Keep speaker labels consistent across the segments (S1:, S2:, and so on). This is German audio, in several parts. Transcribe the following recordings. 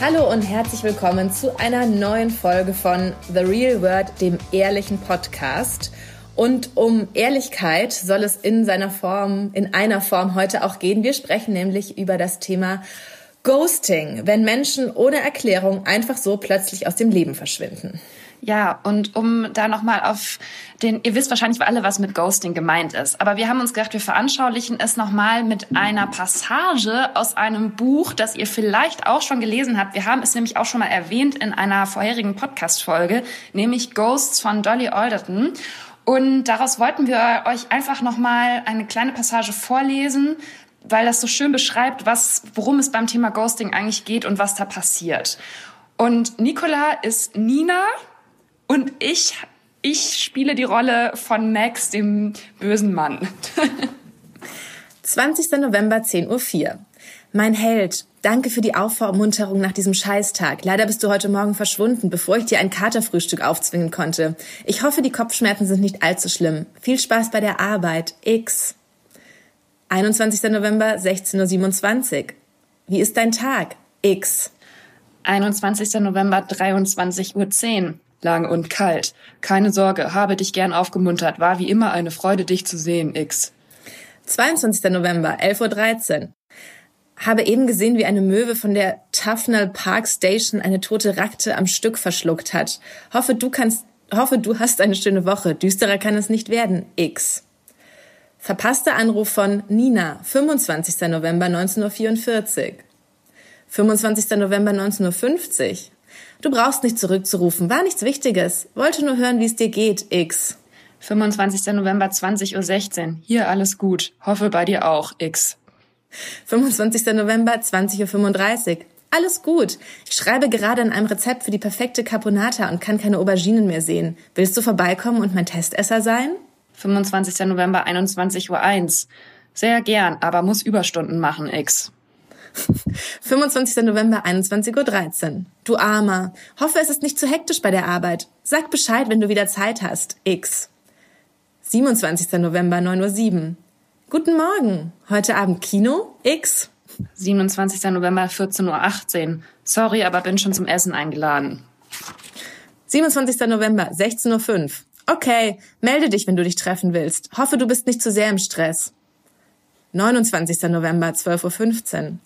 S1: Hallo und herzlich willkommen zu einer neuen Folge von The Real World, dem ehrlichen Podcast. Und um Ehrlichkeit soll es in seiner Form, in einer Form heute auch gehen. Wir sprechen nämlich über das Thema Ghosting, wenn Menschen ohne Erklärung einfach so plötzlich aus dem Leben verschwinden.
S2: Ja, und um da nochmal auf den, ihr wisst wahrscheinlich alle, was mit Ghosting gemeint ist, aber wir haben uns gedacht, wir veranschaulichen es nochmal mit einer Passage aus einem Buch, das ihr vielleicht auch schon gelesen habt. Wir haben es nämlich auch schon mal erwähnt in einer vorherigen Podcast-Folge, nämlich Ghosts von Dolly Alderton. Und daraus wollten wir euch einfach nochmal eine kleine Passage vorlesen, weil das so schön beschreibt, was, worum es beim Thema Ghosting eigentlich geht und was da passiert. Und Nicola ist Nina und ich, ich spiele die Rolle von Max, dem bösen Mann.
S1: 20. November, 10.04 Uhr. Mein Held, danke für die Aufmunterung nach diesem Scheißtag. Leider bist du heute Morgen verschwunden, bevor ich dir ein Katerfrühstück aufzwingen konnte. Ich hoffe, die Kopfschmerzen sind nicht allzu schlimm. Viel Spaß bei der Arbeit. X. 21. November, 16.27 Uhr. Wie ist dein Tag? X.
S2: 21. November, 23.10 Uhr. Lang und kalt. Keine Sorge, habe dich gern aufgemuntert. War wie immer eine Freude, dich zu sehen, X.
S1: 22. November, 11.13 Uhr. Habe eben gesehen, wie eine Möwe von der Tufnell Park Station eine tote Rakte am Stück verschluckt hat. Hoffe, du kannst, hoffe, du hast eine schöne Woche. Düsterer kann es nicht werden. X. Verpasster Anruf von Nina, 25. November 19.44 Uhr. 25. November 19.50 Uhr. Du brauchst nicht zurückzurufen, war nichts Wichtiges. Wollte nur hören, wie es dir geht, X.
S2: 25. November 20.16 Uhr. Hier alles gut. Hoffe bei dir auch, X.
S1: 25. November 20.35 Uhr. Alles gut. Ich schreibe gerade an einem Rezept für die perfekte Caponata und kann keine Auberginen mehr sehen. Willst du vorbeikommen und mein Testesser sein?
S2: 25. November 21.01 Uhr. Sehr gern, aber muss Überstunden machen, X.
S1: 25. November 21.13 Uhr. Du Armer. Hoffe, es ist nicht zu hektisch bei der Arbeit. Sag Bescheid, wenn du wieder Zeit hast. X. 27. November 9.07 Uhr. Guten Morgen. Heute Abend Kino? X.
S2: 27. November 14.18 Uhr. Sorry, aber bin schon zum Essen eingeladen.
S1: 27. November 16.05 Uhr. Okay, melde dich, wenn du dich treffen willst. Hoffe, du bist nicht zu sehr im Stress. 29. November 12.15 Uhr.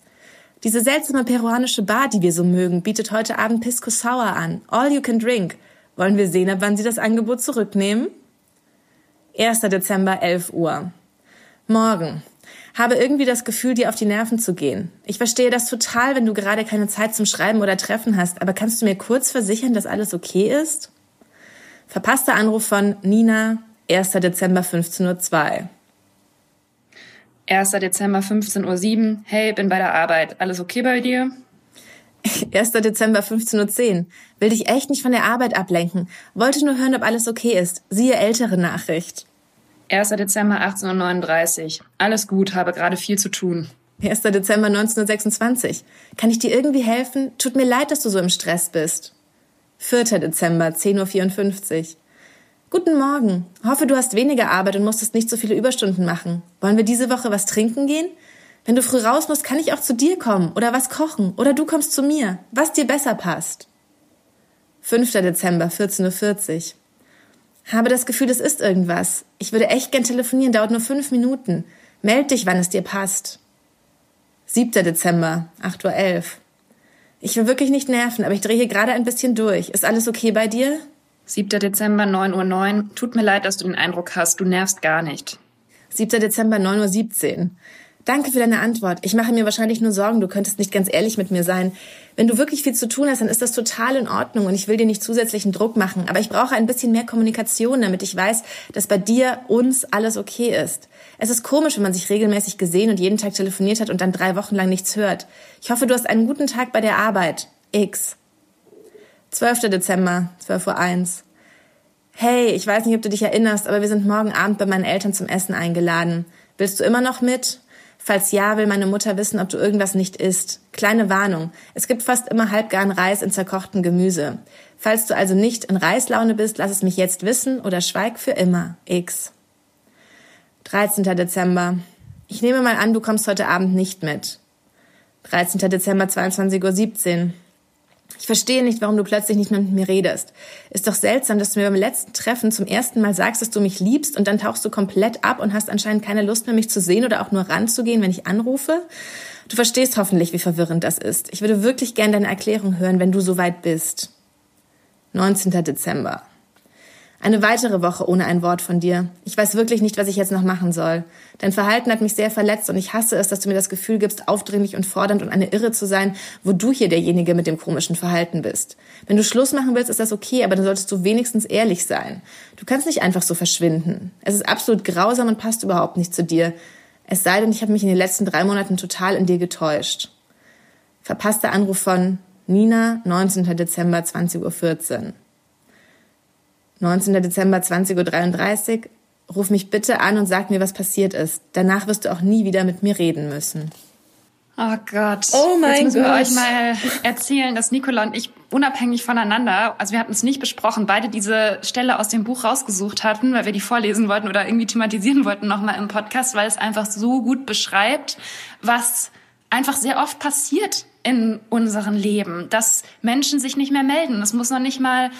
S1: Diese seltsame peruanische Bar, die wir so mögen, bietet heute Abend Pisco Sour an. All you can drink. Wollen wir sehen, ab wann sie das Angebot zurücknehmen? 1. Dezember, 11 Uhr. Morgen. Habe irgendwie das Gefühl, dir auf die Nerven zu gehen. Ich verstehe das total, wenn du gerade keine Zeit zum Schreiben oder Treffen hast, aber kannst du mir kurz versichern, dass alles okay ist? Verpasster Anruf von Nina, 1. Dezember 15.02 Uhr.
S2: 1. Dezember 15.07 Uhr. Hey, bin bei der Arbeit. Alles okay bei dir?
S1: 1. Dezember 15.10 Uhr. Will dich echt nicht von der Arbeit ablenken. Wollte nur hören, ob alles okay ist. Siehe ältere Nachricht.
S2: 1. Dezember 18.39 Uhr. Alles gut, habe gerade viel zu tun.
S1: 1. Dezember 1926. Kann ich dir irgendwie helfen? Tut mir leid, dass du so im Stress bist. 4. Dezember 10.54 Uhr. Guten Morgen. Hoffe, du hast weniger Arbeit und musstest nicht so viele Überstunden machen. Wollen wir diese Woche was trinken gehen? Wenn du früh raus musst, kann ich auch zu dir kommen oder was kochen oder du kommst zu mir, was dir besser passt. 5. Dezember, 14.40 Uhr. Habe das Gefühl, es ist irgendwas. Ich würde echt gern telefonieren, dauert nur fünf Minuten. Meld dich, wann es dir passt. 7. Dezember, 8.11 Uhr. Ich will wirklich nicht nerven, aber ich drehe hier gerade ein bisschen durch. Ist alles okay bei dir?
S2: 7. Dezember, 9.09 Uhr. Tut mir leid, dass du den Eindruck hast, du nervst gar nicht.
S1: 7. Dezember, 9.17 Uhr. Danke für deine Antwort. Ich mache mir wahrscheinlich nur Sorgen, du könntest nicht ganz ehrlich mit mir sein. Wenn du wirklich viel zu tun hast, dann ist das total in Ordnung und ich will dir nicht zusätzlichen Druck machen. Aber ich brauche ein bisschen mehr Kommunikation, damit ich weiß, dass bei dir, uns alles okay ist. Es ist komisch, wenn man sich regelmäßig gesehen und jeden Tag telefoniert hat und dann drei Wochen lang nichts hört. Ich hoffe, du hast einen guten Tag bei der Arbeit. X. 12. Dezember, 12.01 Uhr. Hey, ich weiß nicht, ob du dich erinnerst, aber wir sind morgen Abend bei meinen Eltern zum Essen eingeladen. Willst du immer noch mit? Falls ja, will meine Mutter wissen, ob du irgendwas nicht isst. Kleine Warnung. Es gibt fast immer halbgaren Reis in zerkochtem Gemüse. Falls du also nicht in Reislaune bist, lass es mich jetzt wissen oder schweig für immer. X. 13. Dezember. Ich nehme mal an, du kommst heute Abend nicht mit. 13. Dezember, 22.17 Uhr. Ich verstehe nicht, warum du plötzlich nicht mehr mit mir redest. Ist doch seltsam, dass du mir beim letzten Treffen zum ersten Mal sagst, dass du mich liebst und dann tauchst du komplett ab und hast anscheinend keine Lust mehr, mich zu sehen oder auch nur ranzugehen, wenn ich anrufe. Du verstehst hoffentlich, wie verwirrend das ist. Ich würde wirklich gern deine Erklärung hören, wenn du soweit bist. 19. Dezember. Eine weitere Woche ohne ein Wort von dir. Ich weiß wirklich nicht, was ich jetzt noch machen soll. Dein Verhalten hat mich sehr verletzt und ich hasse es, dass du mir das Gefühl gibst, aufdringlich und fordernd und eine Irre zu sein, wo du hier derjenige mit dem komischen Verhalten bist. Wenn du Schluss machen willst, ist das okay, aber dann solltest du wenigstens ehrlich sein. Du kannst nicht einfach so verschwinden. Es ist absolut grausam und passt überhaupt nicht zu dir. Es sei denn, ich habe mich in den letzten drei Monaten total in dir getäuscht. Verpasster Anruf von Nina, 19. Dezember, 20.14 Uhr. 19. Dezember 20.33 Uhr. Ruf mich bitte an und sag mir, was passiert ist. Danach wirst du auch nie wieder mit mir reden müssen.
S2: Oh Gott.
S1: Oh mein
S2: Jetzt müssen
S1: Gott.
S2: wir euch mal erzählen, dass Nicola und ich unabhängig voneinander, also wir hatten es nicht besprochen, beide diese Stelle aus dem Buch rausgesucht hatten, weil wir die vorlesen wollten oder irgendwie thematisieren wollten nochmal im Podcast, weil es einfach so gut beschreibt, was einfach sehr oft passiert in unserem Leben, dass Menschen sich nicht mehr melden. Das muss noch nicht mal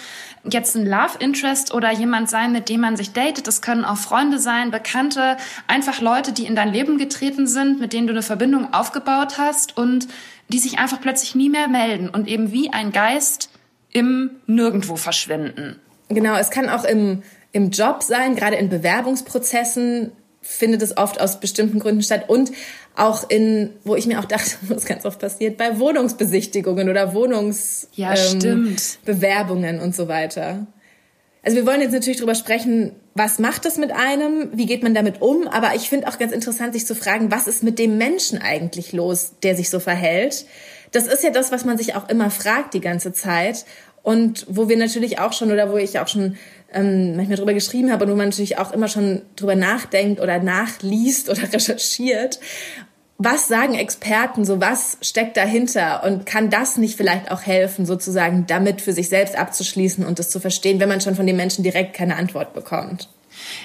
S2: jetzt ein Love Interest oder jemand sein, mit dem man sich datet. Das können auch Freunde sein, Bekannte, einfach Leute, die in dein Leben getreten sind, mit denen du eine Verbindung aufgebaut hast und die sich einfach plötzlich nie mehr melden und eben wie ein Geist im Nirgendwo verschwinden.
S1: Genau, es kann auch im, im Job sein, gerade in Bewerbungsprozessen findet es oft aus bestimmten Gründen statt und auch in, wo ich mir auch dachte, was ganz oft passiert, bei Wohnungsbesichtigungen oder
S2: Ja, stimmt.
S1: Wohnungsbewerbungen und so weiter. Also wir wollen jetzt natürlich darüber sprechen, was macht das mit einem, wie geht man damit um, aber ich finde auch ganz interessant, sich zu fragen, was ist mit dem Menschen eigentlich los, der sich so verhält. Das ist ja das, was man sich auch immer fragt die ganze Zeit und wo wir natürlich auch schon oder wo ich auch schon ähm, manchmal drüber geschrieben habe und wo man natürlich auch immer schon drüber nachdenkt oder nachliest oder recherchiert. Was sagen Experten, so was steckt dahinter und kann das nicht vielleicht auch helfen, sozusagen damit für sich selbst abzuschließen und das zu verstehen, wenn man schon von den Menschen direkt keine Antwort bekommt?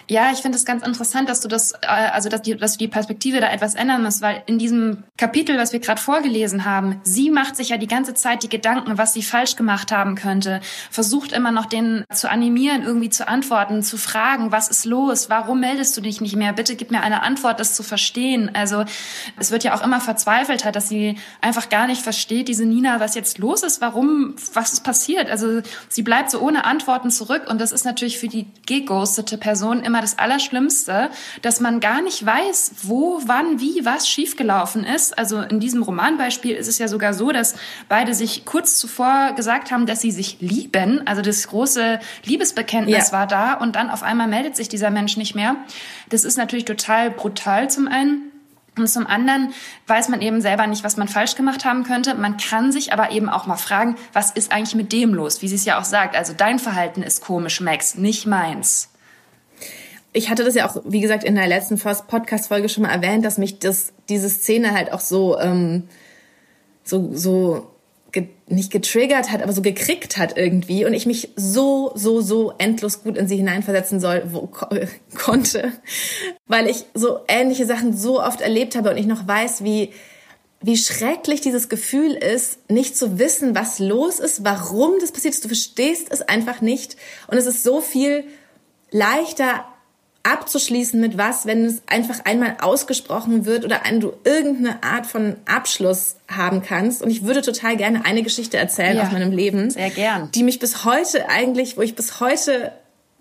S2: Ja, ich finde es ganz interessant, dass du das, äh, also dass, die, dass du die Perspektive da etwas ändern musst, weil in diesem Kapitel, was wir gerade vorgelesen haben, sie macht sich ja die ganze Zeit die Gedanken, was sie falsch gemacht haben könnte, versucht immer noch den zu animieren, irgendwie zu antworten, zu fragen, was ist los, warum meldest du dich nicht mehr, bitte gib mir eine Antwort, das zu verstehen. Also es wird ja auch immer verzweifelter, dass sie einfach gar nicht versteht, diese Nina, was jetzt los ist, warum, was ist passiert. Also sie bleibt so ohne Antworten zurück und das ist natürlich für die geghostete Person immer das Allerschlimmste, dass man gar nicht weiß, wo, wann, wie, was schiefgelaufen ist. Also in diesem Romanbeispiel ist es ja sogar so, dass beide sich kurz zuvor gesagt haben, dass sie sich lieben. Also das große Liebesbekenntnis
S1: Ja.
S2: war da und dann auf einmal meldet sich dieser Mensch nicht mehr. Das ist natürlich total brutal zum einen. Und zum anderen weiß man eben selber nicht, was man falsch gemacht haben könnte. Man kann sich aber eben auch mal fragen, was ist eigentlich mit dem los? Wie sie es ja auch sagt. Also dein Verhalten ist komisch, Max, nicht meins.
S1: Ich hatte das ja auch, wie gesagt, in der letzten Podcast-Folge schon mal erwähnt, dass mich das, diese Szene halt auch so, ähm, so, so ge nicht getriggert hat, aber so gekriegt hat irgendwie und ich mich so, so, so endlos gut in sie hineinversetzen soll, wo, ko konnte, weil ich so ähnliche Sachen so oft erlebt habe und ich noch weiß, wie, wie schrecklich dieses Gefühl ist, nicht zu wissen, was los ist, warum das passiert ist. Du verstehst es einfach nicht und es ist so viel leichter abzuschließen mit was, wenn es einfach einmal ausgesprochen wird oder du irgendeine Art von Abschluss haben kannst. Und ich würde total gerne eine Geschichte erzählen
S2: Ja,
S1: aus meinem Leben,
S2: sehr gern.
S1: die mich bis heute eigentlich, wo ich bis heute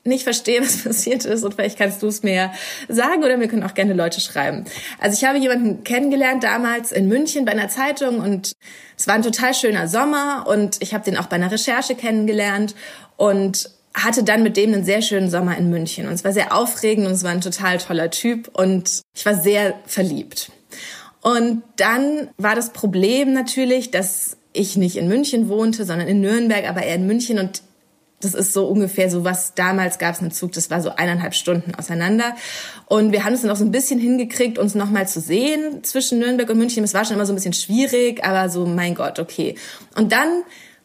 S1: nicht verstehe, was passiert ist und vielleicht kannst du es mir sagen oder mir können auch gerne Leute schreiben. Also ich habe jemanden kennengelernt damals in München bei einer Zeitung und es war ein total schöner Sommer und ich habe den auch bei einer Recherche kennengelernt und hatte dann mit dem einen sehr schönen Sommer in München und es war sehr aufregend und es war ein total toller Typ und ich war sehr verliebt. Und dann war das Problem natürlich, dass ich nicht in München wohnte, sondern in Nürnberg, aber er in München und das ist so ungefähr so, was damals gab es einen Zug, das war so eineinhalb Stunden auseinander. Und wir haben es dann auch so ein bisschen hingekriegt, uns nochmal zu sehen zwischen Nürnberg und München. Es war schon immer so ein bisschen schwierig, aber so, mein Gott, okay. Und dann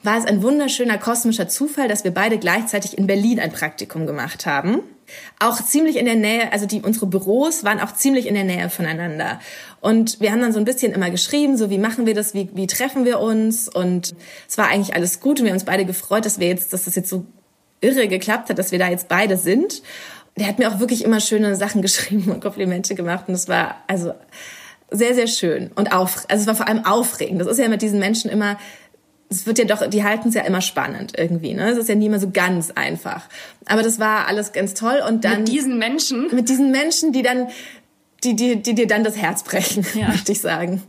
S1: war es ein wunderschöner kosmischer Zufall, dass wir beide gleichzeitig in Berlin ein Praktikum gemacht haben. Auch ziemlich in der Nähe, also die, unsere Büros waren auch ziemlich in der Nähe voneinander. Und wir haben dann so ein bisschen immer geschrieben, so wie machen wir das, wie, wie treffen wir uns? Und es war eigentlich alles gut und wir haben uns beide gefreut, dass wir jetzt, dass das jetzt so irre geklappt hat, dass wir da jetzt beide sind. Der hat mir auch wirklich immer schöne Sachen geschrieben und Komplimente gemacht und es war also sehr, sehr schön und auf, also es war vor allem aufregend. Das ist ja mit diesen Menschen immer, es wird ja doch, die halten es ja immer spannend irgendwie, ne? Es ist ja nie immer so ganz einfach. Aber das war alles ganz toll und dann.
S2: Mit diesen Menschen?
S1: Mit diesen Menschen, die dann, die, die, die dir dann das Herz brechen, ja. möchte ich sagen.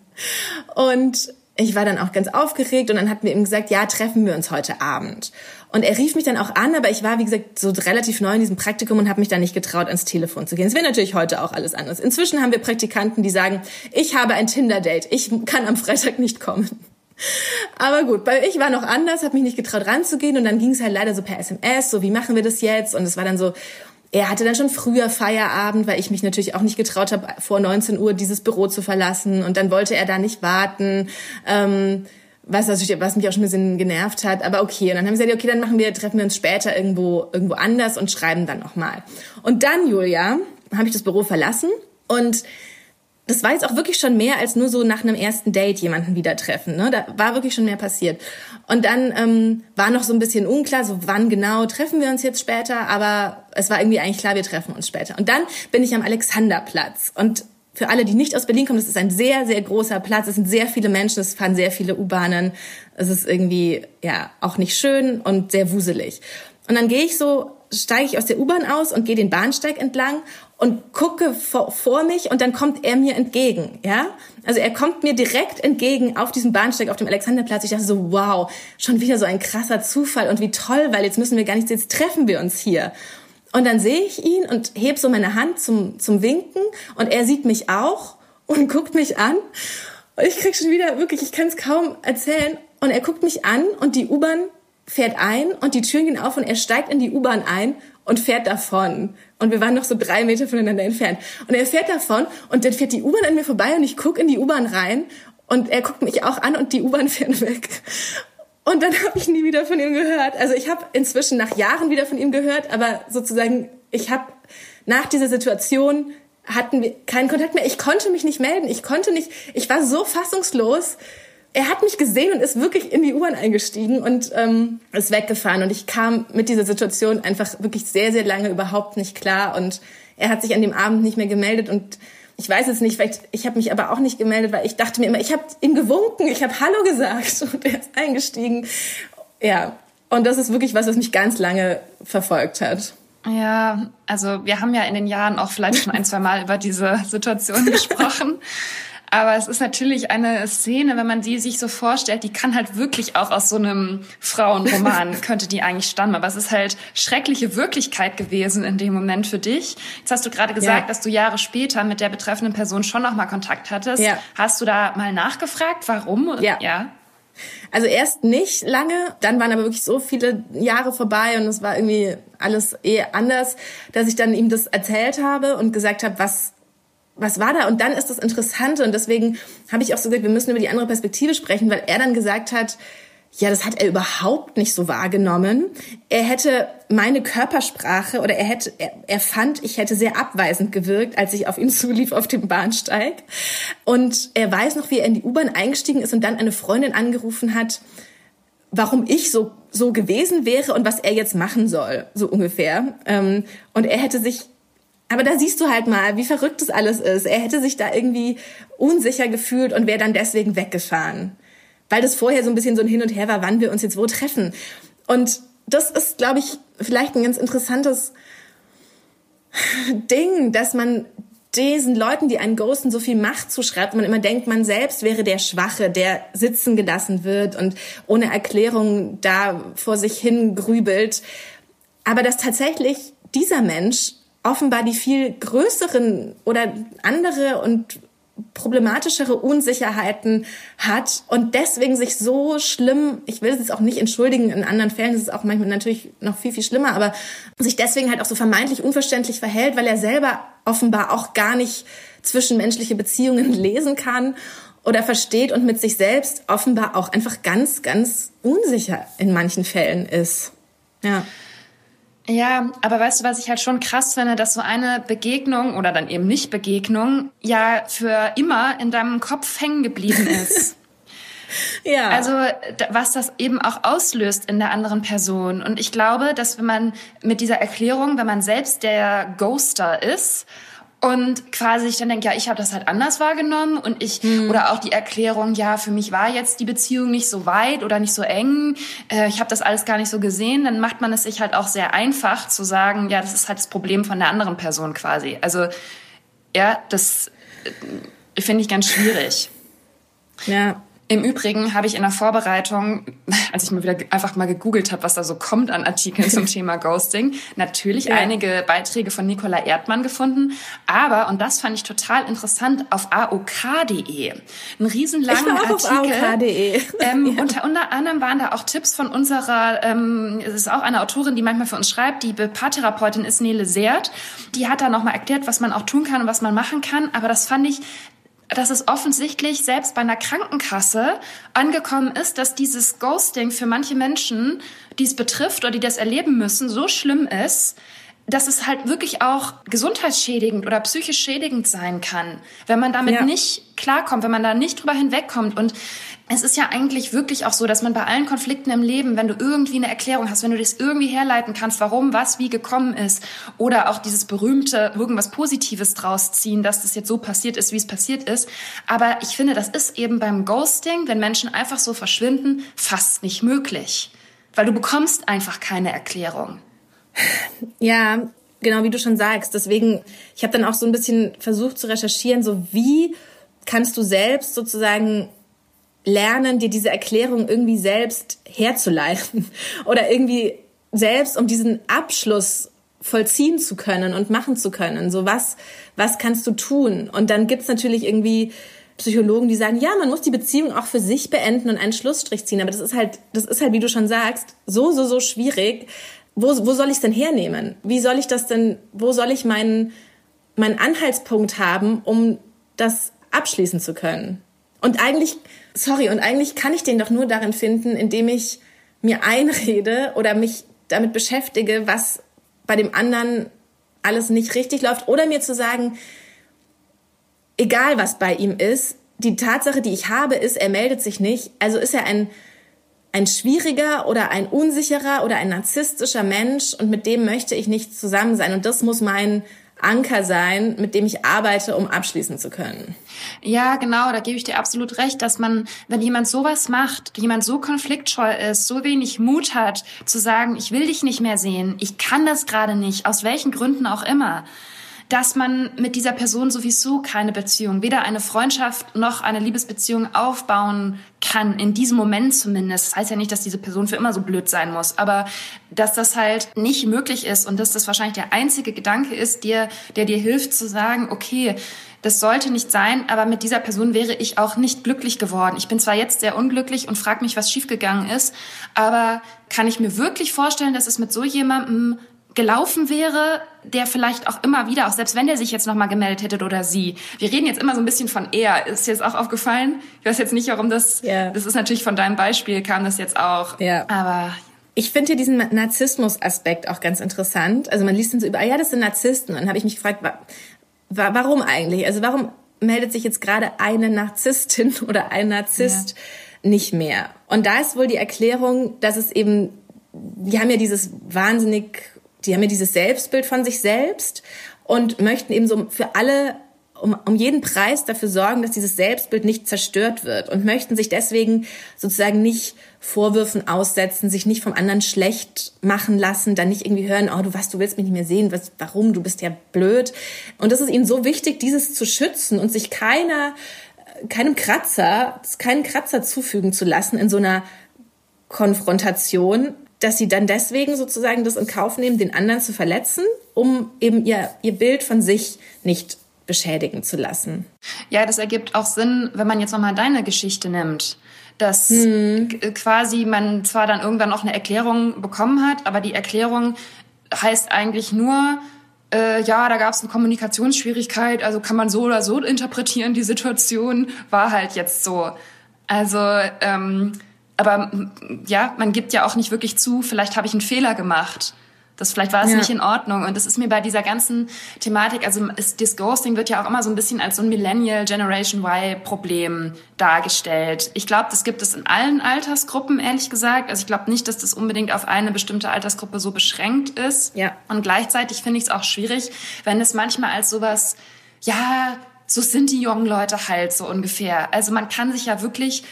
S1: Und ich war dann auch ganz aufgeregt und dann hatten wir ihm gesagt, ja, treffen wir uns heute Abend. Und er rief mich dann auch an, aber ich war, wie gesagt, so relativ neu in diesem Praktikum und habe mich dann nicht getraut, ans Telefon zu gehen. Es wäre natürlich heute auch alles anders. Inzwischen haben wir Praktikanten, die sagen, ich habe ein Tinder-Date, ich kann am Freitag nicht kommen. Aber gut, weil ich war noch anders, habe mich nicht getraut ranzugehen und dann ging es halt leider so per SMS, so wie machen wir das jetzt? Und es war dann so, er hatte dann schon früher Feierabend, weil ich mich natürlich auch nicht getraut habe, vor 19 Uhr dieses Büro zu verlassen. Und dann wollte er da nicht warten. Ähm, was, was mich auch schon ein bisschen genervt hat, aber okay. Und dann haben wir gesagt, okay, dann machen wir, treffen wir uns später irgendwo, irgendwo anders und schreiben dann nochmal. Und dann, Julia, habe ich das Büro verlassen und das war jetzt auch wirklich schon mehr als nur so nach einem ersten Date jemanden wieder treffen. Ne? Da war wirklich schon mehr passiert. Und dann ähm, war noch so ein bisschen unklar, so wann genau treffen wir uns jetzt später, aber es war irgendwie eigentlich klar, wir treffen uns später. Und dann bin ich am Alexanderplatz und für alle, die nicht aus Berlin kommen, das ist ein sehr, sehr großer Platz. Es sind sehr viele Menschen, es fahren sehr viele U-Bahnen. Es ist irgendwie, ja, auch nicht schön und sehr wuselig. Und dann gehe ich so, steige ich aus der U-Bahn aus und gehe den Bahnsteig entlang und gucke vor, vor mich und dann kommt er mir entgegen, ja? Also er kommt mir direkt entgegen auf diesem Bahnsteig auf dem Alexanderplatz. Ich dachte so, wow, schon wieder so ein krasser Zufall und wie toll, weil jetzt müssen wir gar nicht, jetzt treffen wir uns hier. Und dann sehe ich ihn und heb so meine Hand zum, zum Winken und er sieht mich auch und guckt mich an. Ich krieg schon wieder wirklich, ich kann es kaum erzählen. Und er guckt mich an und die U-Bahn fährt ein und die Türen gehen auf und er steigt in die U-Bahn ein und fährt davon. Und wir waren noch so drei Meter voneinander entfernt. Und er fährt davon und dann fährt die U-Bahn an mir vorbei und ich guck in die U-Bahn rein und er guckt mich auch an und die U-Bahn fährt weg. Und dann habe ich nie wieder von ihm gehört. Also ich habe inzwischen nach Jahren wieder von ihm gehört, aber sozusagen, ich habe nach dieser Situation hatten wir keinen Kontakt mehr. Ich konnte mich nicht melden. Ich konnte nicht, ich war so fassungslos er hat mich gesehen und ist wirklich in die U-Bahn eingestiegen und ähm, ist weggefahren. Und ich kam mit dieser Situation einfach wirklich sehr, sehr lange überhaupt nicht klar. Und er hat sich an dem Abend nicht mehr gemeldet und ich weiß es nicht, vielleicht, ich habe mich aber auch nicht gemeldet, weil ich dachte mir immer, ich habe ihm gewunken, ich habe Hallo gesagt und er ist eingestiegen. Ja, und das ist wirklich was, was mich ganz lange verfolgt hat.
S2: Ja, also wir haben ja in den Jahren auch vielleicht schon ein, zwei Mal über diese Situation gesprochen. Aber es ist natürlich eine Szene, wenn man die sich so vorstellt, die kann halt wirklich auch aus so einem Frauenroman, könnte die eigentlich stammen. Aber es ist halt schreckliche Wirklichkeit gewesen in dem Moment für dich. Jetzt hast du gerade gesagt, ja. dass du Jahre später mit der betreffenden Person schon noch mal Kontakt hattest. Ja. Hast du da mal nachgefragt, warum?
S1: Ja. ja. Also erst nicht lange, dann waren aber wirklich so viele Jahre vorbei und es war irgendwie alles eh anders, dass ich dann ihm das erzählt habe und gesagt habe, was was war da? Und dann ist das Interessante und deswegen habe ich auch so gesagt, wir müssen über die andere Perspektive sprechen, weil er dann gesagt hat, ja, das hat er überhaupt nicht so wahrgenommen. Er hätte meine Körpersprache oder er hätte, er, er fand, ich hätte sehr abweisend gewirkt, als ich auf ihn zulief auf dem Bahnsteig. Und er weiß noch, wie er in die U-Bahn eingestiegen ist und dann eine Freundin angerufen hat, warum ich so, so gewesen wäre und was er jetzt machen soll, so ungefähr. Ähm, und er hätte sich aber da siehst du halt mal, wie verrückt das alles ist. Er hätte sich da irgendwie unsicher gefühlt und wäre dann deswegen weggefahren. Weil das vorher so ein bisschen so ein Hin und Her war, wann wir uns jetzt wo treffen. Und das ist, glaube ich, vielleicht ein ganz interessantes Ding, dass man diesen Leuten, die einen ghosten, so viel Macht zuschreibt, man immer denkt, man selbst wäre der Schwache, der sitzen gelassen wird und ohne Erklärung da vor sich hin grübelt. Aber dass tatsächlich dieser Mensch offenbar die viel größeren oder andere und problematischere Unsicherheiten hat und deswegen sich so schlimm, ich will es jetzt auch nicht entschuldigen, in anderen Fällen ist es auch manchmal natürlich noch viel, viel schlimmer, aber sich deswegen halt auch so vermeintlich unverständlich verhält, weil er selber offenbar auch gar nicht zwischenmenschliche Beziehungen lesen kann oder versteht und mit sich selbst offenbar auch einfach ganz, ganz unsicher in manchen Fällen ist. Ja.
S2: Ja, aber weißt du, was ich halt schon krass finde, dass so eine Begegnung oder dann eben nicht Begegnung ja für immer in deinem Kopf hängen geblieben ist. ja. Also was das eben auch auslöst in der anderen Person. Und ich glaube, dass wenn man mit dieser Erklärung, wenn man selbst der Ghoster ist und quasi ich dann denke, ja, ich habe das halt anders wahrgenommen und ich hm. oder auch die Erklärung, ja, für mich war jetzt die Beziehung nicht so weit oder nicht so eng, äh, ich habe das alles gar nicht so gesehen, dann macht man es sich halt auch sehr einfach zu sagen, ja, das ist halt das Problem von der anderen Person quasi. Also ja, das äh, finde ich ganz schwierig.
S1: Ja.
S2: Im Übrigen habe ich in der Vorbereitung, als ich mal wieder einfach mal gegoogelt habe, was da so kommt an Artikeln zum Thema Ghosting, natürlich ja. einige Beiträge von Nicola Erdmann gefunden. Aber, und das fand ich total interessant, auf AOK.de. Ein riesenlanger Artikel. Ähm, ja. unter, unter anderem waren da auch Tipps von unserer, ähm, es ist auch eine Autorin, die manchmal für uns schreibt, die Paartherapeutin ist Nele Seert. Die hat da nochmal erklärt, was man auch tun kann und was man machen kann. Aber das fand ich dass es offensichtlich selbst bei einer Krankenkasse angekommen ist, dass dieses Ghosting für manche Menschen, die es betrifft oder die das erleben müssen, so schlimm ist, dass es halt wirklich auch gesundheitsschädigend oder psychisch schädigend sein kann, wenn man damit ja. nicht klarkommt, wenn man da nicht drüber hinwegkommt. Und es ist ja eigentlich wirklich auch so, dass man bei allen Konflikten im Leben, wenn du irgendwie eine Erklärung hast, wenn du das irgendwie herleiten kannst, warum was wie gekommen ist, oder auch dieses berühmte irgendwas Positives draus ziehen, dass das jetzt so passiert ist, wie es passiert ist. Aber ich finde, das ist eben beim Ghosting, wenn Menschen einfach so verschwinden, fast nicht möglich. Weil du bekommst einfach keine Erklärung.
S1: Ja, genau wie du schon sagst. Deswegen, ich habe dann auch so ein bisschen versucht zu recherchieren, so wie kannst du selbst sozusagen lernen, dir diese Erklärung irgendwie selbst herzuleiten oder irgendwie selbst um diesen Abschluss vollziehen zu können und machen zu können. So was, was kannst du tun? Und dann gibt's natürlich irgendwie Psychologen, die sagen, ja, man muss die Beziehung auch für sich beenden und einen Schlussstrich ziehen. Aber das ist halt, das ist halt, wie du schon sagst, so, so, so schwierig, wo, wo soll ich es denn hernehmen? Wie soll ich das denn, wo soll ich meinen, meinen Anhaltspunkt haben, um das abschließen zu können? Und eigentlich, sorry, und eigentlich kann ich den doch nur darin finden, indem ich mir einrede oder mich damit beschäftige, was bei dem anderen alles nicht richtig läuft oder mir zu sagen, egal was bei ihm ist, die Tatsache, die ich habe, ist, er meldet sich nicht. Also ist er ein ein schwieriger oder ein unsicherer oder ein narzisstischer Mensch und mit dem möchte ich nicht zusammen sein. Und das muss mein Anker sein, mit dem ich arbeite, um abschließen zu können.
S2: Ja, genau, da gebe ich dir absolut recht, dass man, wenn jemand sowas macht, jemand so konfliktscheu ist, so wenig Mut hat, zu sagen, ich will dich nicht mehr sehen, ich kann das gerade nicht, aus welchen Gründen auch immer, dass man mit dieser Person sowieso keine Beziehung, weder eine Freundschaft noch eine Liebesbeziehung aufbauen kann, in diesem Moment zumindest. Das heißt ja nicht, dass diese Person für immer so blöd sein muss, aber dass das halt nicht möglich ist und dass das wahrscheinlich der einzige Gedanke ist, der, der dir hilft zu sagen, okay, das sollte nicht sein, aber mit dieser Person wäre ich auch nicht glücklich geworden. Ich bin zwar jetzt sehr unglücklich und frage mich, was schiefgegangen ist, aber kann ich mir wirklich vorstellen, dass es mit so jemandem gelaufen wäre, der vielleicht auch immer wieder, auch selbst wenn der sich jetzt nochmal gemeldet hätte oder sie. Wir reden jetzt immer so ein bisschen von er. Ist dir jetzt auch aufgefallen? Ich weiß jetzt nicht, warum das, yeah. das ist natürlich von deinem Beispiel kam das jetzt auch.
S1: Ja. Aber ich finde hier diesen Narzissmus-Aspekt auch ganz interessant. Also man liest dann so über, ah ja, das sind Narzissten. Und dann habe ich mich gefragt, wa wa warum eigentlich? Also warum meldet sich jetzt gerade eine Narzisstin oder ein Narzisst ja. nicht mehr? Und da ist wohl die Erklärung, dass es eben, die haben ja dieses wahnsinnig die haben ja dieses Selbstbild von sich selbst und möchten eben so für alle um, um jeden Preis dafür sorgen, dass dieses Selbstbild nicht zerstört wird und möchten sich deswegen sozusagen nicht Vorwürfen aussetzen, sich nicht vom anderen schlecht machen lassen, dann nicht irgendwie hören, oh du was, du willst mich nicht mehr sehen, was, warum, du bist ja blöd. Und das ist ihnen so wichtig, dieses zu schützen und sich keiner, keinem Kratzer, keinen Kratzer zufügen zu lassen in so einer Konfrontation, dass sie dann deswegen sozusagen das in Kauf nehmen, den anderen zu verletzen, um eben ihr, ihr Bild von sich nicht beschädigen zu lassen.
S2: Ja, das ergibt auch Sinn, wenn man jetzt nochmal deine Geschichte nimmt. Dass hm. quasi man zwar dann irgendwann noch eine Erklärung bekommen hat, aber die Erklärung heißt eigentlich nur, äh, ja, da gab es eine Kommunikationsschwierigkeit, also kann man so oder so interpretieren, die Situation war halt jetzt so. Also, ähm, aber ja, man gibt ja auch nicht wirklich zu, vielleicht habe ich einen Fehler gemacht. Das vielleicht war es ja. nicht in Ordnung. Und das ist mir bei dieser ganzen Thematik, also ist, das Ghosting wird ja auch immer so ein bisschen als so ein Millennial Generation Y Problem dargestellt. Ich glaube, das gibt es in allen Altersgruppen, ehrlich gesagt. Also ich glaube nicht, dass das unbedingt auf eine bestimmte Altersgruppe so beschränkt ist. Ja. Und gleichzeitig finde ich es auch schwierig, wenn es manchmal als sowas, ja, so sind die jungen Leute halt so ungefähr. Also man kann sich ja wirklich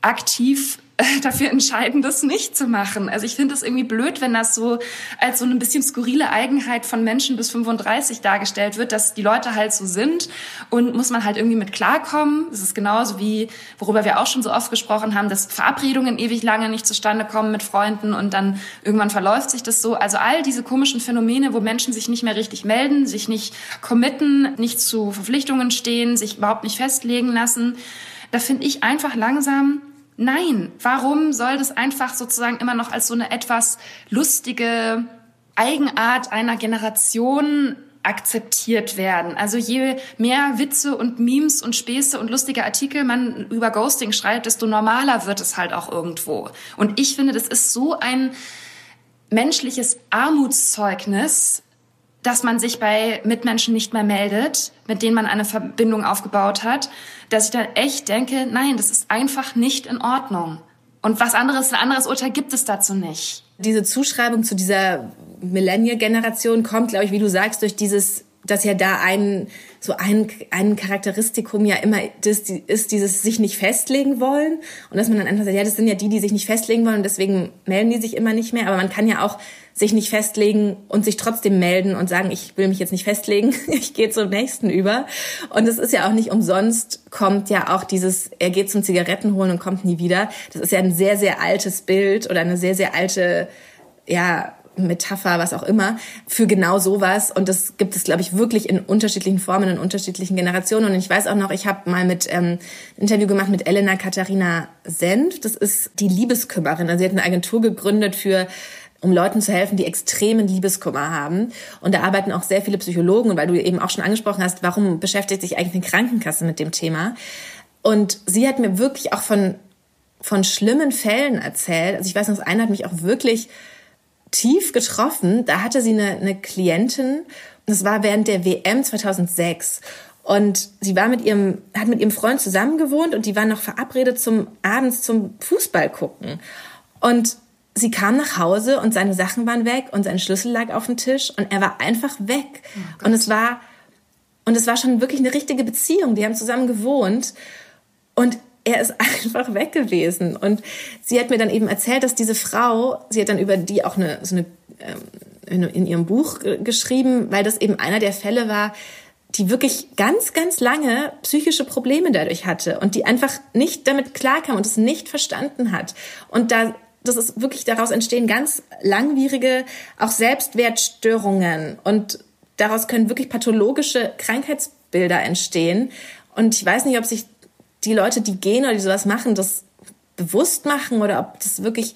S2: aktiv dafür entscheiden, das nicht zu machen. Also ich finde es irgendwie blöd, wenn das so als so eine bisschen skurrile Eigenheit von Menschen bis 35 dargestellt wird, dass die Leute halt so sind und muss man halt irgendwie mit klarkommen. Das ist genauso wie, worüber wir auch schon so oft gesprochen haben, dass Verabredungen ewig lange nicht zustande kommen mit Freunden und dann irgendwann verläuft sich das so. Also all diese komischen Phänomene, wo Menschen sich nicht mehr richtig melden, sich nicht committen, nicht zu Verpflichtungen stehen, sich überhaupt nicht festlegen lassen, da finde ich einfach langsam Nein, warum soll das einfach sozusagen immer noch als so eine etwas lustige Eigenart einer Generation akzeptiert werden. Also je mehr Witze und Memes und Späße und lustige Artikel man über Ghosting schreibt, desto normaler wird es halt auch irgendwo. Und ich finde, das ist so ein menschliches Armutszeugnis, dass man sich bei Mitmenschen nicht mehr meldet, mit denen man eine Verbindung aufgebaut hat, dass ich dann echt denke, nein, das ist einfach nicht in Ordnung. Und was anderes, ein anderes Urteil gibt es dazu nicht.
S1: Diese Zuschreibung zu dieser Millennial-Generation kommt, glaube ich, wie du sagst, durch dieses, dass ja da ein, so ein, ein Charakteristikum ja immer das, ist, dieses sich nicht festlegen wollen. Und dass man dann einfach sagt, ja, das sind ja die, die sich nicht festlegen wollen und deswegen melden die sich immer nicht mehr. Aber man kann ja auch sich nicht festlegen und sich trotzdem melden und sagen, ich will mich jetzt nicht festlegen, ich gehe zum nächsten über. Und es ist ja auch nicht umsonst, kommt ja auch dieses, er geht zum Zigaretten holen und kommt nie wieder. Das ist ja ein sehr, sehr altes Bild oder eine sehr, sehr alte, ja, Metapher, was auch immer, für genau sowas. Und das gibt es, glaube ich, wirklich in unterschiedlichen Formen, in unterschiedlichen Generationen. Und ich weiß auch noch, ich habe mal mit ähm, Interview gemacht mit Elena Katharina Senf. Das ist die Liebeskümmerin. Also sie hat eine Agentur gegründet für um Leuten zu helfen, die extremen Liebeskummer haben. Und da arbeiten auch sehr viele Psychologen. Und weil du eben auch schon angesprochen hast, warum beschäftigt sich eigentlich eine Krankenkasse mit dem Thema? Und sie hat mir wirklich auch von, von schlimmen Fällen erzählt. Also ich weiß noch, einer hat mich auch wirklich tief getroffen. Da hatte sie eine, eine Klientin, das war während der WM 2006. Und sie war mit ihrem, hat mit ihrem Freund zusammen gewohnt und die waren noch verabredet zum abends zum Fußball gucken. Und sie kam nach Hause und seine Sachen waren weg und sein Schlüssel lag auf dem Tisch und er war einfach weg. Oh und es war, und es war schon wirklich eine richtige Beziehung. Die haben zusammen gewohnt und er ist einfach weg gewesen. Und sie hat mir dann eben erzählt, dass diese Frau, sie hat dann über die auch eine, so eine, ähm, in, ihrem Buch geschrieben, weil das eben einer der Fälle war, die wirklich ganz, ganz lange psychische Probleme dadurch hatte und die einfach nicht damit klarkam und es nicht verstanden hat. Und da das ist wirklich daraus entstehen ganz langwierige, auch Selbstwertstörungen und daraus können wirklich pathologische Krankheitsbilder entstehen. Und ich weiß nicht, ob sich die Leute, die gehen oder die sowas machen, das bewusst machen oder ob das wirklich,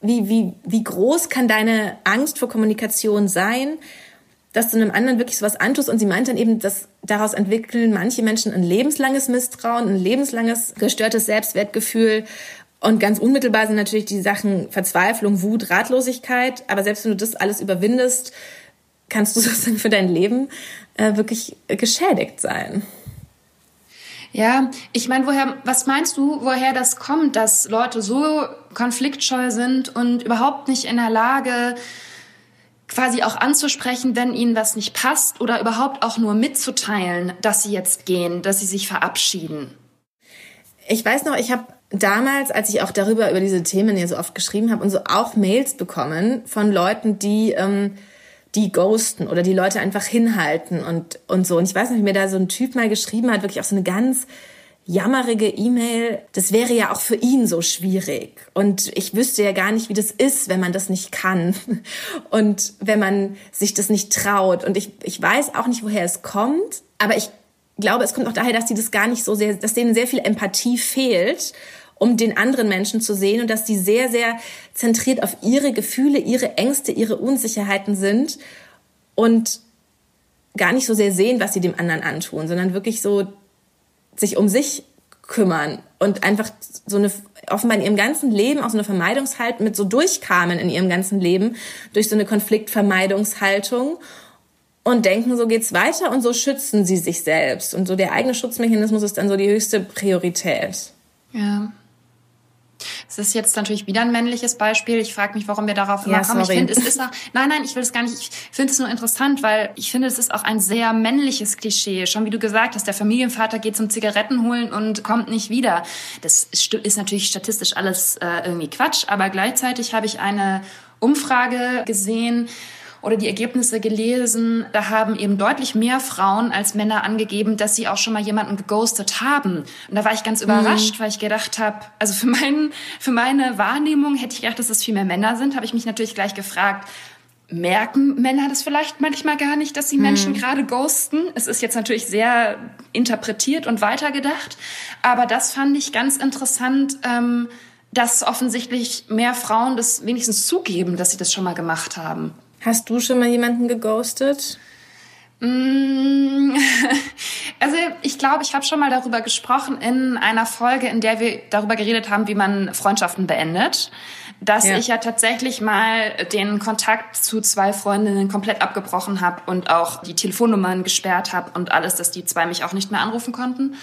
S1: wie, wie, wie groß kann deine Angst vor Kommunikation sein, dass du einem anderen wirklich sowas antust. Und sie meint dann eben, dass daraus entwickeln manche Menschen ein lebenslanges Misstrauen, ein lebenslanges gestörtes Selbstwertgefühl und ganz unmittelbar sind natürlich die Sachen Verzweiflung, Wut, Ratlosigkeit. Aber selbst wenn du das alles überwindest, kannst du sozusagen für dein Leben äh, wirklich geschädigt sein.
S2: Ja, ich meine, woher, was meinst du, woher das kommt, dass Leute so konfliktscheu sind und überhaupt nicht in der Lage, quasi auch anzusprechen, wenn ihnen was nicht passt oder überhaupt auch nur mitzuteilen, dass sie jetzt gehen, dass sie sich verabschieden?
S1: Ich weiß noch, ich habe damals, als ich auch darüber, über diese Themen ja so oft geschrieben habe und so auch Mails bekommen von Leuten, die, ähm, die ghosten oder die Leute einfach hinhalten und, und so. Und ich weiß noch, wie mir da so ein Typ mal geschrieben hat, wirklich auch so eine ganz jammerige E-Mail, das wäre ja auch für ihn so schwierig. Und ich wüsste ja gar nicht, wie das ist, wenn man das nicht kann und wenn man sich das nicht traut. Und ich, ich weiß auch nicht, woher es kommt, aber ich glaube, es kommt auch daher, dass sie das gar nicht so sehr, dass denen sehr viel Empathie fehlt um den anderen Menschen zu sehen und dass die sehr, sehr zentriert auf ihre Gefühle, ihre Ängste, ihre Unsicherheiten sind und gar nicht so sehr sehen, was sie dem anderen antun, sondern wirklich so sich um sich kümmern und einfach so eine offenbar in ihrem ganzen Leben auch so eine Vermeidungshaltung mit so durchkamen in ihrem ganzen Leben durch so eine Konfliktvermeidungshaltung und denken, so geht's weiter und so schützen sie sich selbst und so der eigene Schutzmechanismus ist dann so die höchste Priorität.
S2: Ja. Es ist jetzt natürlich wieder ein männliches Beispiel. Ich frage mich, warum wir darauf ja, kommen. Ich finde, es ist auch, nein, nein, ich will es gar nicht. Ich finde es nur interessant, weil ich finde, es ist auch ein sehr männliches Klischee. Schon wie du gesagt hast, der Familienvater geht zum Zigaretten holen und kommt nicht wieder. Das ist natürlich statistisch alles äh, irgendwie Quatsch, aber gleichzeitig habe ich eine Umfrage gesehen, oder die Ergebnisse gelesen, da haben eben deutlich mehr Frauen als Männer angegeben, dass sie auch schon mal jemanden geghostet haben. Und da war ich ganz mhm. überrascht, weil ich gedacht habe, also für, meinen, für meine Wahrnehmung hätte ich gedacht, dass es viel mehr Männer sind, habe ich mich natürlich gleich gefragt, merken Männer das vielleicht manchmal gar nicht, dass sie mhm. Menschen gerade ghosten. Es ist jetzt natürlich sehr interpretiert und weitergedacht, aber das fand ich ganz interessant, ähm, dass offensichtlich mehr Frauen das wenigstens zugeben, dass sie das schon mal gemacht haben.
S1: Hast du schon mal jemanden geghostet?
S2: Mm, also ich glaube, ich habe schon mal darüber gesprochen in einer Folge, in der wir darüber geredet haben, wie man Freundschaften beendet. Dass ja. ich ja tatsächlich mal den Kontakt zu zwei Freundinnen komplett abgebrochen habe und auch die Telefonnummern gesperrt habe und alles, dass die zwei mich auch nicht mehr anrufen konnten.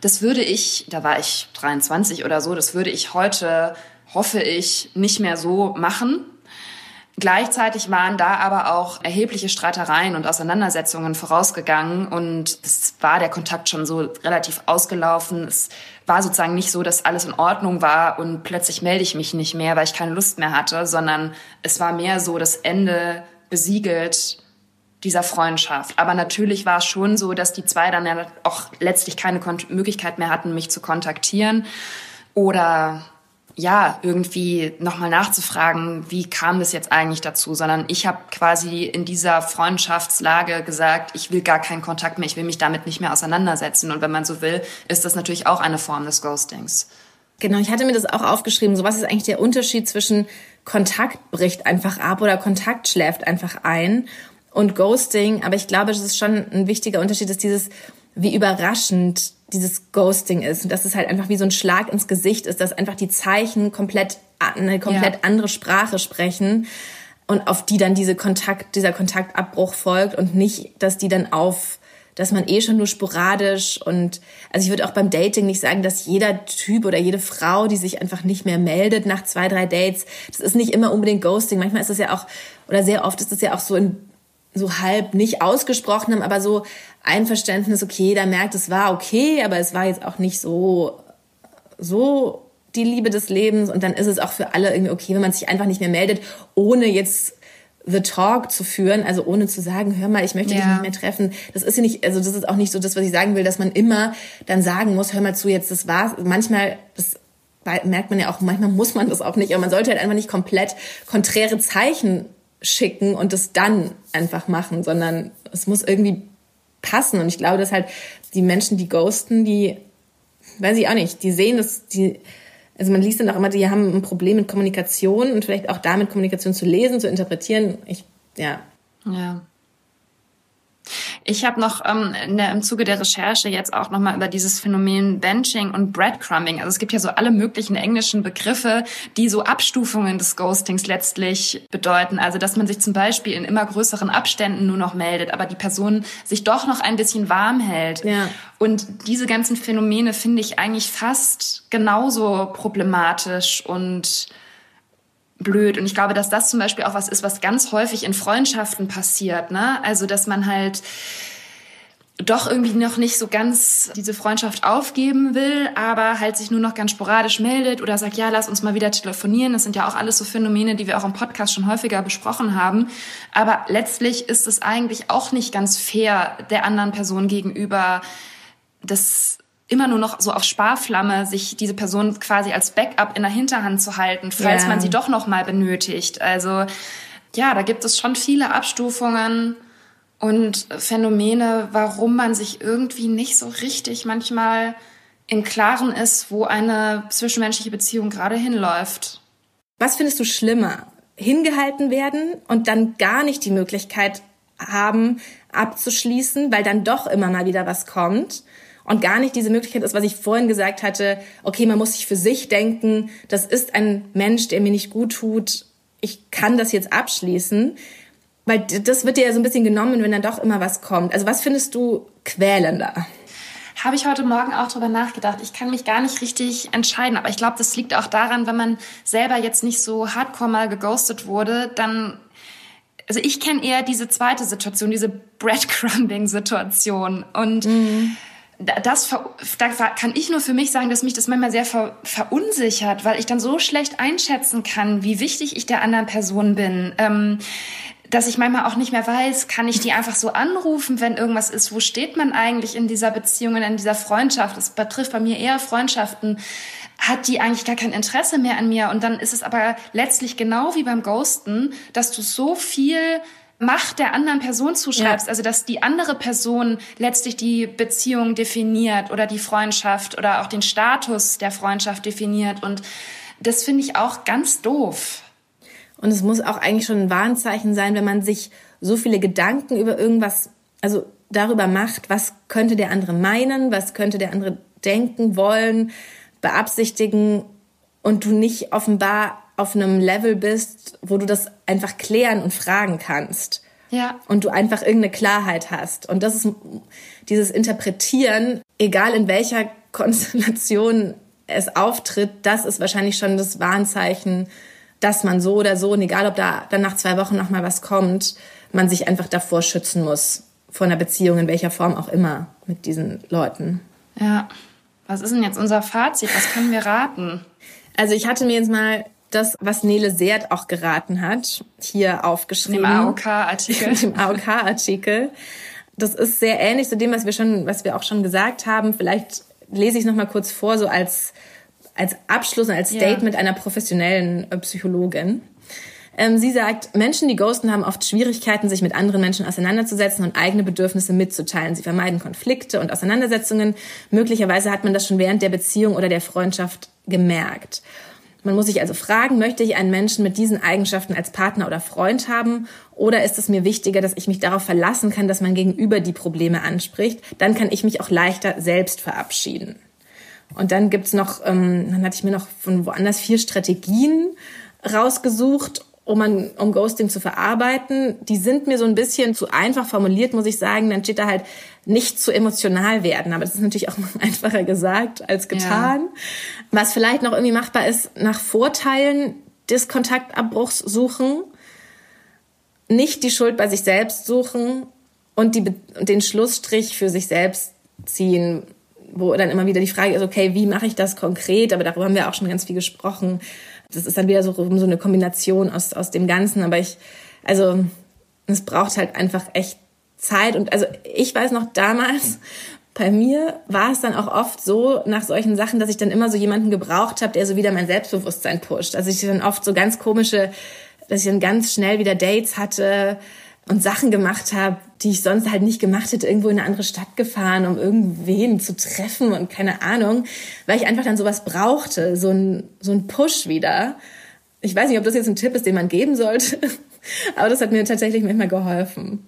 S2: Das würde ich, da war ich 23 oder so, das würde ich heute, hoffe ich, nicht mehr so machen Gleichzeitig waren da aber auch erhebliche Streitereien und Auseinandersetzungen vorausgegangen und es war der Kontakt schon so relativ ausgelaufen. Es war sozusagen nicht so, dass alles in Ordnung war und plötzlich melde ich mich nicht mehr, weil ich keine Lust mehr hatte, sondern es war mehr so das Ende besiegelt dieser Freundschaft. Aber natürlich war es schon so, dass die zwei dann ja auch letztlich keine Möglichkeit mehr hatten, mich zu kontaktieren oder ja, irgendwie nochmal nachzufragen, wie kam das jetzt eigentlich dazu, sondern ich habe quasi in dieser Freundschaftslage gesagt, ich will gar keinen Kontakt mehr, ich will mich damit nicht mehr auseinandersetzen. Und wenn man so will, ist das natürlich auch eine Form des Ghostings.
S1: Genau, ich hatte mir das auch aufgeschrieben. So was ist eigentlich der Unterschied zwischen Kontakt bricht einfach ab oder Kontakt schläft einfach ein und Ghosting. Aber ich glaube, das ist schon ein wichtiger Unterschied, dass dieses, wie überraschend dieses Ghosting ist und dass es halt einfach wie so ein Schlag ins Gesicht ist, dass einfach die Zeichen komplett eine komplett ja. andere Sprache sprechen und auf die dann diese Kontakt, dieser Kontaktabbruch folgt und nicht, dass die dann auf dass man eh schon nur sporadisch und also ich würde auch beim Dating nicht sagen, dass jeder Typ oder jede Frau, die sich einfach nicht mehr meldet nach zwei, drei Dates, das ist nicht immer unbedingt Ghosting. Manchmal ist es ja auch oder sehr oft ist es ja auch so in so halb nicht ausgesprochenem, aber so Einverständnis, okay, da merkt, es war okay, aber es war jetzt auch nicht so, so die Liebe des Lebens und dann ist es auch für alle irgendwie okay, wenn man sich einfach nicht mehr meldet, ohne jetzt the talk zu führen, also ohne zu sagen, hör mal, ich möchte ja. dich nicht mehr treffen. Das ist ja nicht, also das ist auch nicht so das, was ich sagen will, dass man immer dann sagen muss, hör mal zu, jetzt das war's. Manchmal, das merkt man ja auch, manchmal muss man das auch nicht, aber man sollte halt einfach nicht komplett konträre Zeichen schicken und das dann einfach machen, sondern es muss irgendwie passen. Und ich glaube, dass halt die Menschen, die ghosten, die, weiß ich auch nicht, die sehen dass die, also man liest dann auch immer, die haben ein Problem mit Kommunikation und vielleicht auch damit Kommunikation zu lesen, zu interpretieren. Ich, ja.
S2: Ja. Ich habe noch ähm, in der, im Zuge der Recherche jetzt auch nochmal über dieses Phänomen Benching und Breadcrumbing. Also es gibt ja so alle möglichen englischen Begriffe, die so Abstufungen des Ghostings letztlich bedeuten. Also dass man sich zum Beispiel in immer größeren Abständen nur noch meldet, aber die Person sich doch noch ein bisschen warm hält. Ja. Und diese ganzen Phänomene finde ich eigentlich fast genauso problematisch und blöd. Und ich glaube, dass das zum Beispiel auch was ist, was ganz häufig in Freundschaften passiert. Ne? Also, dass man halt doch irgendwie noch nicht so ganz diese Freundschaft aufgeben will, aber halt sich nur noch ganz sporadisch meldet oder sagt, ja, lass uns mal wieder telefonieren. Das sind ja auch alles so Phänomene, die wir auch im Podcast schon häufiger besprochen haben. Aber letztlich ist es eigentlich auch nicht ganz fair der anderen Person gegenüber, das immer nur noch so auf Sparflamme, sich diese Person quasi als Backup in der Hinterhand zu halten, falls ja. man sie doch noch mal benötigt. Also ja, da gibt es schon viele Abstufungen und Phänomene, warum man sich irgendwie nicht so richtig manchmal im Klaren ist, wo eine zwischenmenschliche Beziehung gerade hinläuft.
S1: Was findest du schlimmer? Hingehalten werden und dann gar nicht die Möglichkeit haben, abzuschließen, weil dann doch immer mal wieder was kommt und gar nicht diese Möglichkeit ist, was ich vorhin gesagt hatte, okay, man muss sich für sich denken, das ist ein Mensch, der mir nicht gut tut, ich kann das jetzt abschließen, weil das wird dir ja so ein bisschen genommen, wenn dann doch immer was kommt. Also was findest du quälender?
S2: Habe ich heute Morgen auch drüber nachgedacht. Ich kann mich gar nicht richtig entscheiden, aber ich glaube, das liegt auch daran, wenn man selber jetzt nicht so hardcore mal geghostet wurde, dann also ich kenne eher diese zweite Situation, diese Breadcrumbing-Situation und mhm das da kann ich nur für mich sagen, dass mich das manchmal sehr ver, verunsichert, weil ich dann so schlecht einschätzen kann, wie wichtig ich der anderen Person bin. Ähm, dass ich manchmal auch nicht mehr weiß, kann ich die einfach so anrufen, wenn irgendwas ist? Wo steht man eigentlich in dieser Beziehung, in dieser Freundschaft? Das betrifft bei mir eher Freundschaften. Hat die eigentlich gar kein Interesse mehr an mir? Und dann ist es aber letztlich genau wie beim Ghosten, dass du so viel Macht der anderen Person zuschreibst, ja. also dass die andere Person letztlich die Beziehung definiert oder die Freundschaft oder auch den Status der Freundschaft definiert und das finde ich auch ganz doof.
S1: Und es muss auch eigentlich schon ein Warnzeichen sein, wenn man sich so viele Gedanken über irgendwas, also darüber macht, was könnte der andere meinen, was könnte der andere denken, wollen, beabsichtigen und du nicht offenbar auf einem Level bist, wo du das einfach klären und fragen kannst.
S2: Ja.
S1: Und du einfach irgendeine Klarheit hast. Und das ist dieses Interpretieren, egal in welcher Konstellation es auftritt, das ist wahrscheinlich schon das Warnzeichen, dass man so oder so, und egal ob da dann nach zwei Wochen noch mal was kommt, man sich einfach davor schützen muss, vor einer Beziehung, in welcher Form auch immer, mit diesen Leuten.
S2: Ja. Was ist denn jetzt unser Fazit? Was können wir raten?
S1: Also ich hatte mir jetzt mal das, was Nele Seert auch geraten hat, hier aufgeschrieben.
S2: Im AOK-Artikel.
S1: Im AOK-Artikel. Das ist sehr ähnlich zu dem, was wir schon, was wir auch schon gesagt haben. Vielleicht lese ich es nochmal kurz vor, so als, als Abschluss, als Statement ja. einer professionellen äh, Psychologin. Ähm, sie sagt, Menschen, die ghosten, haben oft Schwierigkeiten, sich mit anderen Menschen auseinanderzusetzen und eigene Bedürfnisse mitzuteilen. Sie vermeiden Konflikte und Auseinandersetzungen. Möglicherweise hat man das schon während der Beziehung oder der Freundschaft gemerkt. Man muss sich also fragen, möchte ich einen Menschen mit diesen Eigenschaften als Partner oder Freund haben oder ist es mir wichtiger, dass ich mich darauf verlassen kann, dass man gegenüber die Probleme anspricht? Dann kann ich mich auch leichter selbst verabschieden. Und dann gibt's noch, ähm, dann hatte ich mir noch von woanders vier Strategien rausgesucht, um, man, um Ghosting zu verarbeiten. Die sind mir so ein bisschen zu einfach formuliert, muss ich sagen. Dann steht da halt nicht zu emotional werden. Aber das ist natürlich auch einfacher gesagt als getan. Ja. Was vielleicht noch irgendwie machbar ist, nach Vorteilen des Kontaktabbruchs suchen, nicht die Schuld bei sich selbst suchen und die, den Schlussstrich für sich selbst ziehen, wo dann immer wieder die Frage ist, okay, wie mache ich das konkret? Aber darüber haben wir auch schon ganz viel gesprochen. Das ist dann wieder so, so eine Kombination aus, aus dem Ganzen. Aber ich, also, es braucht halt einfach echt Zeit. Und also, ich weiß noch damals, bei mir war es dann auch oft so nach solchen Sachen, dass ich dann immer so jemanden gebraucht habe, der so wieder mein Selbstbewusstsein pusht. Also ich dann oft so ganz komische, dass ich dann ganz schnell wieder Dates hatte und Sachen gemacht habe, die ich sonst halt nicht gemacht hätte, irgendwo in eine andere Stadt gefahren, um irgendwen zu treffen und keine Ahnung, weil ich einfach dann sowas brauchte, so ein, so ein Push wieder. Ich weiß nicht, ob das jetzt ein Tipp ist, den man geben sollte, aber das hat mir tatsächlich manchmal geholfen.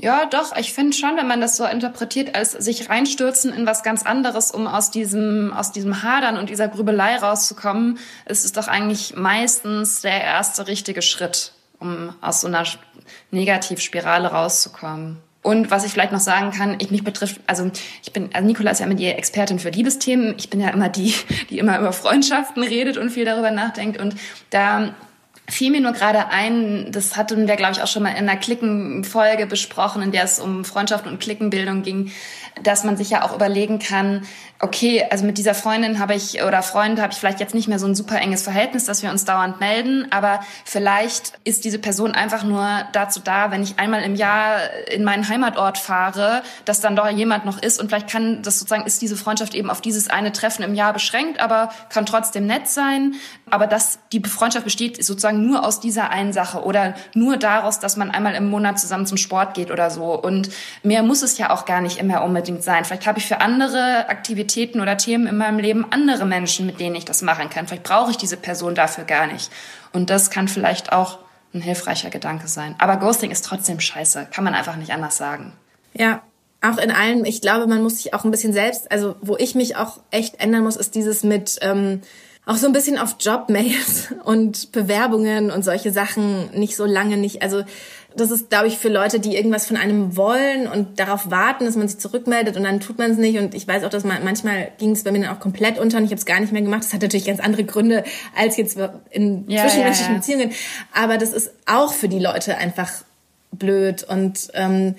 S2: Ja, doch, ich finde schon, wenn man das so interpretiert, als sich reinstürzen in was ganz anderes, um aus diesem, aus diesem Hadern und dieser Grübelei rauszukommen, ist es doch eigentlich meistens der erste richtige Schritt, um aus so einer Negativspirale rauszukommen. Und was ich vielleicht noch sagen kann, ich mich betrifft, also ich bin, also Nicola ist ja immer die Expertin für Liebesthemen. Ich bin ja immer die, die immer über Freundschaften redet und viel darüber nachdenkt. Und da fiel mir nur gerade ein, das hatten wir, glaube ich, auch schon mal in einer Klickenfolge besprochen, in der es um Freundschaft und Klickenbildung ging, dass man sich ja auch überlegen kann, okay, also mit dieser Freundin habe ich oder Freund habe ich vielleicht jetzt nicht mehr so ein super enges Verhältnis, dass wir uns dauernd melden, aber vielleicht ist diese Person einfach nur dazu da, wenn ich einmal im Jahr in meinen Heimatort fahre, dass dann doch jemand noch ist und vielleicht kann das sozusagen ist diese Freundschaft eben auf dieses eine Treffen im Jahr beschränkt, aber kann trotzdem nett sein, aber dass die Freundschaft besteht sozusagen nur aus dieser einen Sache oder nur daraus, dass man einmal im Monat zusammen zum Sport geht oder so und mehr muss es ja auch gar nicht immer unbedingt sein. Vielleicht habe ich für andere Aktivitäten Aktivitäten oder Themen in meinem Leben andere Menschen, mit denen ich das machen kann. Vielleicht brauche ich diese Person dafür gar nicht. Und das kann vielleicht auch ein hilfreicher Gedanke sein. Aber Ghosting ist trotzdem scheiße. Kann man einfach nicht anders sagen.
S1: Ja, auch in allem, ich glaube, man muss sich auch ein bisschen selbst, also wo ich mich auch echt ändern muss, ist dieses mit ähm, auch so ein bisschen auf Jobmails und Bewerbungen und solche Sachen nicht so lange nicht. Also das ist, glaube ich, für Leute, die irgendwas von einem wollen und darauf warten, dass man sich zurückmeldet und dann tut man es nicht. Und ich weiß auch, dass man manchmal ging es bei mir dann auch komplett unter und ich habe es gar nicht mehr gemacht. Das hat natürlich ganz andere Gründe als jetzt in ja, zwischenmenschlichen ja, ja. Beziehungen. Aber das ist auch für die Leute einfach blöd und ähm,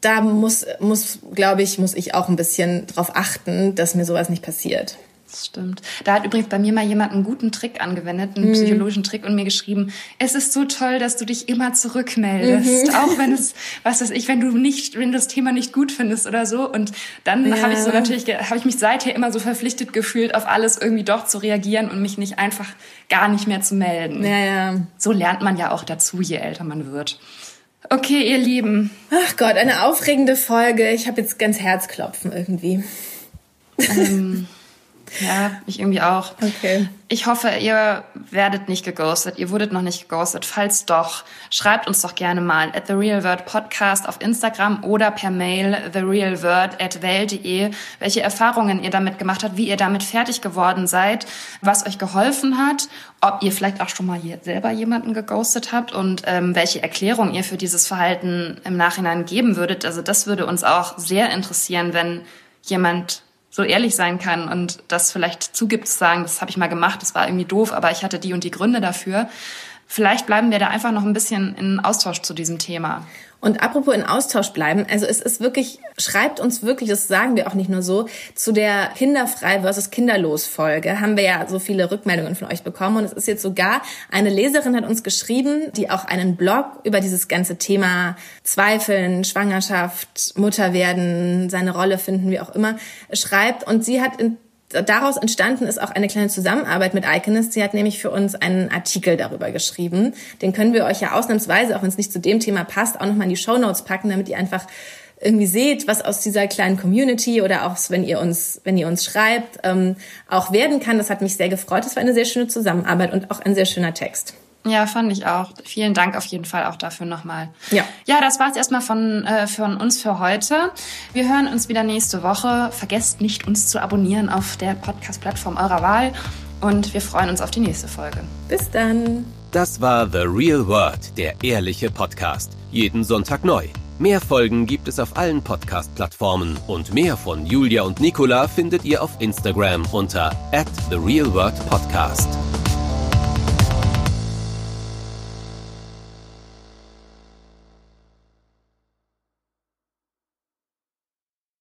S1: da muss, muss glaube ich, muss ich auch ein bisschen drauf achten, dass mir sowas nicht passiert.
S2: Das stimmt. Da hat übrigens bei mir mal jemand einen guten Trick angewendet, einen mhm. psychologischen Trick und mir geschrieben, es ist so toll, dass du dich immer zurückmeldest, mhm. auch wenn es, was weiß ich, wenn du nicht, wenn du das Thema nicht gut findest oder so. Und dann ja. habe ich so natürlich, habe ich mich seither immer so verpflichtet gefühlt, auf alles irgendwie doch zu reagieren und mich nicht einfach gar nicht mehr zu melden.
S1: Ja, ja.
S2: So lernt man ja auch dazu, je älter man wird. Okay, ihr Lieben.
S1: Ach Gott, eine aufregende Folge. Ich habe jetzt ganz Herzklopfen irgendwie.
S2: Ähm, ja, ich irgendwie auch.
S1: Okay.
S2: Ich hoffe, ihr werdet nicht geghostet. Ihr wurdet noch nicht geghostet. Falls doch, schreibt uns doch gerne mal at The Real Word Podcast auf Instagram oder per Mail therealword at well.de, welche Erfahrungen ihr damit gemacht habt, wie ihr damit fertig geworden seid, was euch geholfen hat, ob ihr vielleicht auch schon mal selber jemanden geghostet habt und ähm, welche Erklärung ihr für dieses Verhalten im Nachhinein geben würdet. Also das würde uns auch sehr interessieren, wenn jemand so ehrlich sein kann und das vielleicht zugibt, zu sagen, das habe ich mal gemacht, das war irgendwie doof, aber ich hatte die und die Gründe dafür. Vielleicht bleiben wir da einfach noch ein bisschen in Austausch zu diesem Thema.
S1: Und apropos in Austausch bleiben, also es ist wirklich, schreibt uns wirklich, das sagen wir auch nicht nur so, zu der Kinderfrei versus Kinderlos Folge haben wir ja so viele Rückmeldungen von euch bekommen. Und es ist jetzt sogar eine Leserin hat uns geschrieben, die auch einen Blog über dieses ganze Thema Zweifeln, Schwangerschaft, Mutter werden, seine Rolle finden, wie auch immer, schreibt. Und sie hat in daraus entstanden ist auch eine kleine Zusammenarbeit mit Iconist. Sie hat nämlich für uns einen Artikel darüber geschrieben. Den können wir euch ja ausnahmsweise, auch wenn es nicht zu dem Thema passt, auch nochmal in die Show Notes packen, damit ihr einfach irgendwie seht, was aus dieser kleinen Community oder auch wenn ihr uns, wenn ihr uns schreibt, ähm, auch werden kann. Das hat mich sehr gefreut. Das war eine sehr schöne Zusammenarbeit und auch ein sehr schöner Text.
S2: Ja, fand ich auch. Vielen Dank auf jeden Fall auch dafür nochmal.
S1: Ja.
S2: Ja, das war's erstmal von, äh, von uns für heute. Wir hören uns wieder nächste Woche. Vergesst nicht, uns zu abonnieren auf der Podcast-Plattform eurer Wahl. Und wir freuen uns auf die nächste Folge.
S1: Bis dann.
S3: Das war The Real World, der ehrliche Podcast. Jeden Sonntag neu. Mehr Folgen gibt es auf allen Podcast-Plattformen und mehr von Julia und Nicola findet ihr auf Instagram unter at The Real World Podcast.